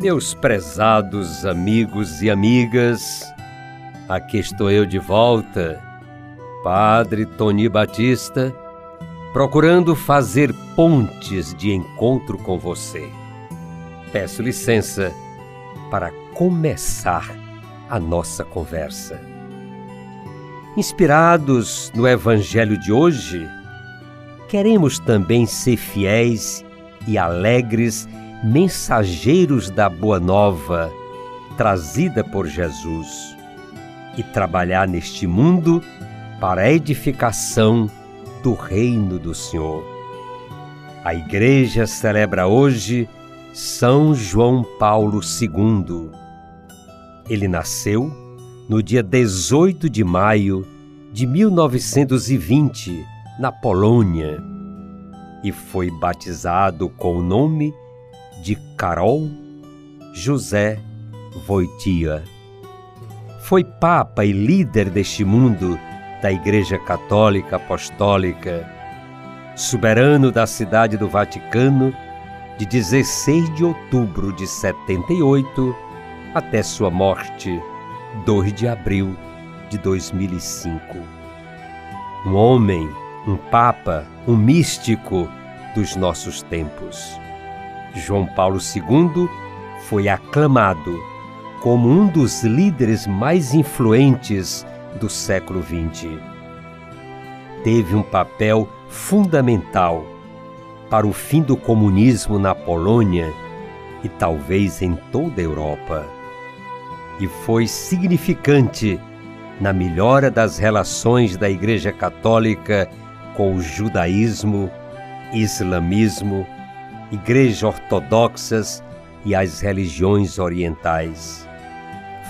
Meus prezados amigos e amigas, aqui estou eu de volta, Padre Tony Batista, procurando fazer pontes de encontro com você. Peço licença para começar a nossa conversa. Inspirados no Evangelho de hoje, queremos também ser fiéis e alegres mensageiros da Boa Nova trazida por Jesus e trabalhar neste mundo para a edificação do reino do Senhor. A Igreja celebra hoje São João Paulo II. Ele nasceu no dia 18 de maio de 1920, na Polônia, e foi batizado com o nome de Carol José Wojtyła. Foi papa e líder deste mundo da Igreja Católica Apostólica, soberano da cidade do Vaticano de 16 de outubro de 78 até sua morte, 2 de abril de 2005. Um homem, um papa, um místico dos nossos tempos. João Paulo II foi aclamado como um dos líderes mais influentes do século XX. Teve um papel fundamental para o fim do comunismo na Polônia e talvez em toda a Europa. E foi significante na melhora das relações da Igreja Católica com o judaísmo, islamismo, Igrejas ortodoxas e as religiões orientais.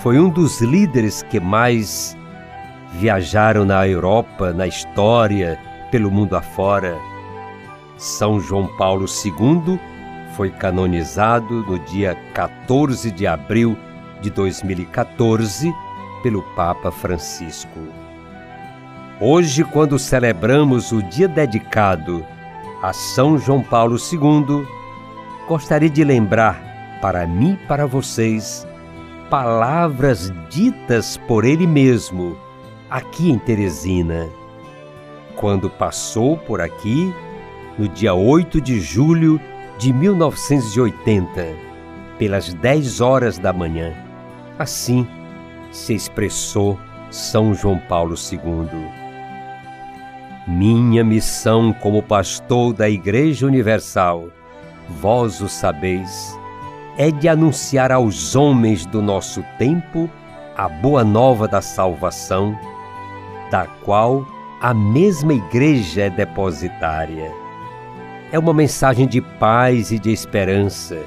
Foi um dos líderes que mais viajaram na Europa, na história, pelo mundo afora. São João Paulo II foi canonizado no dia 14 de abril de 2014 pelo Papa Francisco. Hoje, quando celebramos o dia dedicado a São João Paulo II, gostaria de lembrar para mim e para vocês palavras ditas por ele mesmo aqui em Teresina. Quando passou por aqui, no dia 8 de julho de 1980, pelas 10 horas da manhã. Assim se expressou São João Paulo II. Minha missão como pastor da Igreja Universal, vós o sabeis, é de anunciar aos homens do nosso tempo a boa nova da salvação, da qual a mesma Igreja é depositária. É uma mensagem de paz e de esperança,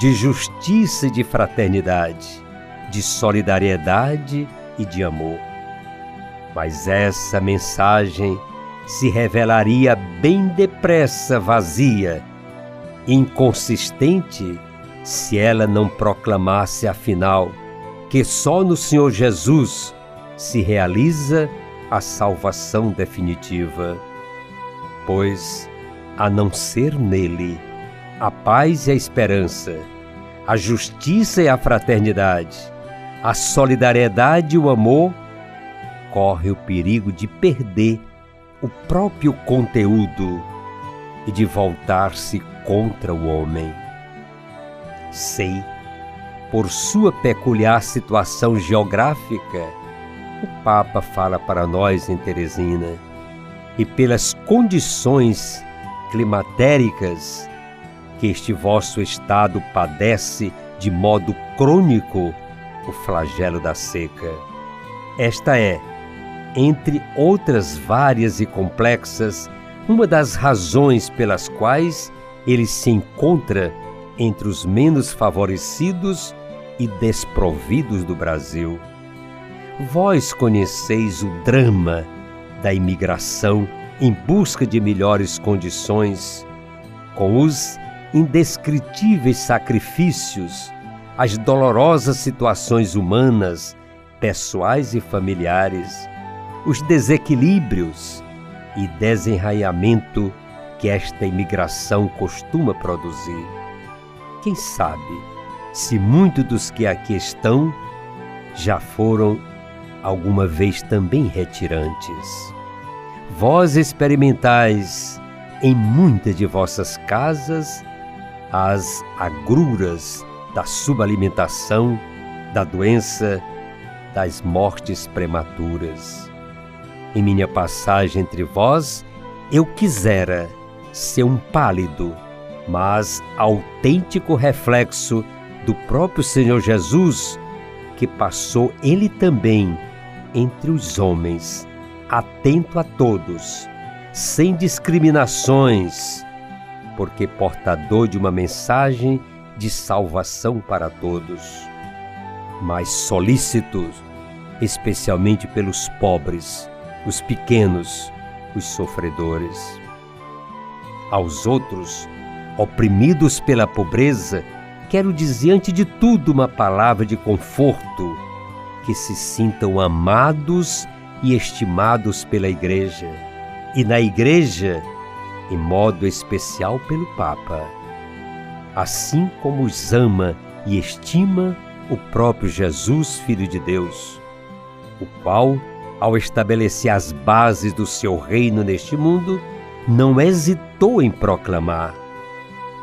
de justiça e de fraternidade, de solidariedade e de amor. Mas essa mensagem se revelaria bem depressa vazia, inconsistente, se ela não proclamasse afinal que só no Senhor Jesus se realiza a salvação definitiva. Pois, a não ser nele, a paz e a esperança, a justiça e a fraternidade, a solidariedade e o amor, corre o perigo de perder o próprio conteúdo e de voltar-se contra o homem. Sei, por sua peculiar situação geográfica, o Papa fala para nós em Teresina, e pelas condições climatéricas que este vosso estado padece de modo crônico o flagelo da seca. Esta é, entre outras várias e complexas, uma das razões pelas quais ele se encontra entre os menos favorecidos e desprovidos do Brasil. Vós conheceis o drama da imigração em busca de melhores condições, com os indescritíveis sacrifícios, as dolorosas situações humanas, pessoais e familiares, os desequilíbrios e desenraiamento que esta imigração costuma produzir. Quem sabe se muitos dos que aqui estão já foram alguma vez também retirantes. Vós experimentais em muitas de vossas casas as agruras da subalimentação, da doença, das mortes prematuras. Em minha passagem entre vós, eu quisera ser um pálido, mas autêntico reflexo do próprio Senhor Jesus, que passou ele também entre os homens, atento a todos, sem discriminações, porque portador de uma mensagem de salvação para todos, mas solícito especialmente pelos pobres, os pequenos, os sofredores. Aos outros, oprimidos pela pobreza, quero dizer antes de tudo uma palavra de conforto, que se sintam amados e estimados pela Igreja, e na Igreja, em modo especial pelo Papa, assim como os ama e estima o próprio Jesus, Filho de Deus, o qual, ao estabelecer as bases do seu reino neste mundo, não hesitou em proclamar: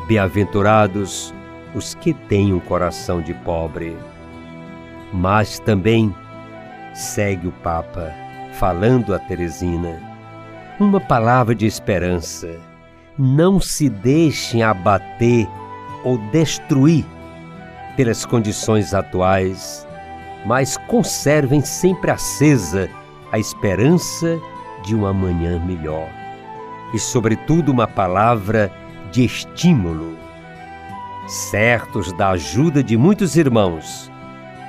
Bem-aventurados os que têm um coração de pobre. Mas também segue o Papa, falando a Teresina, uma palavra de esperança. Não se deixem abater ou destruir pelas condições atuais, mas conservem sempre acesa a esperança de um amanhã melhor. E, sobretudo, uma palavra de estímulo, certos da ajuda de muitos irmãos,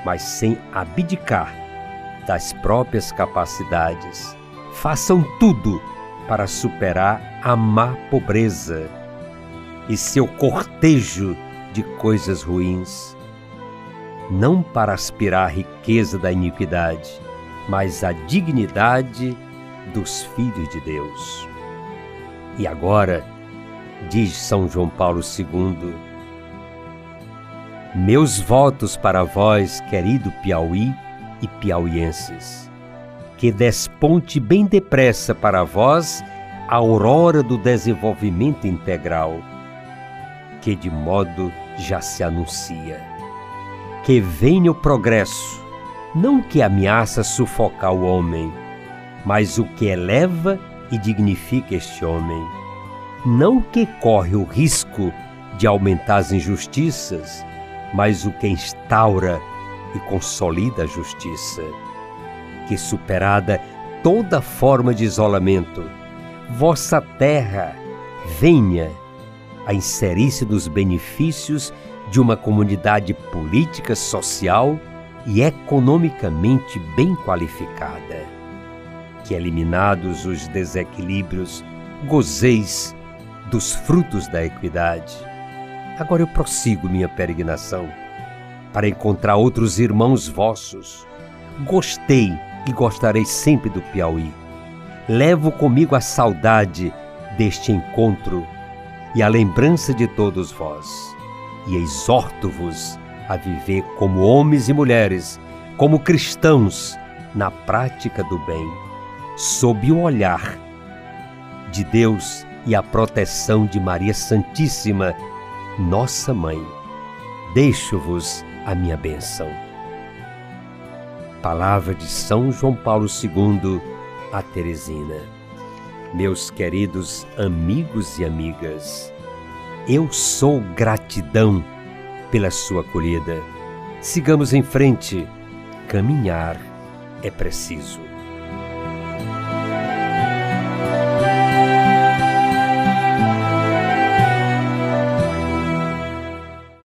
mas sem abdicar das próprias capacidades. Façam tudo para superar a má pobreza e seu cortejo de coisas ruins, não para aspirar a riqueza da iniquidade, mas a dignidade dos filhos de Deus. E agora, diz São João Paulo II, meus votos para vós, querido Piauí e piauienses, que desponte bem depressa para vós a aurora do desenvolvimento integral, que de modo já se anuncia. Que venha o progresso, não que ameaça sufocar o homem, mas o que eleva e dignifica este homem. Não que corre o risco de aumentar as injustiças, mas o que instaura e consolida a justiça. Que superada toda forma de isolamento, vossa terra venha a inserir-se nos benefícios de uma comunidade política, social e economicamente bem qualificada. Que, eliminados os desequilíbrios, gozeis dos frutos da equidade. Agora eu prossigo minha peregrinação para encontrar outros irmãos vossos. Gostei e gostarei sempre do Piauí. Levo comigo a saudade deste encontro e a lembrança de todos vós, e exorto-vos a viver como homens e mulheres, como cristãos, na prática do bem, sob o olhar de Deus e a proteção de Maria Santíssima, nossa Mãe. Deixo-vos a minha bênção. Palavra de São João Paulo II a Teresina. Meus queridos amigos e amigas, eu sou gratidão pela sua acolhida. Sigamos em frente. Caminhar é preciso.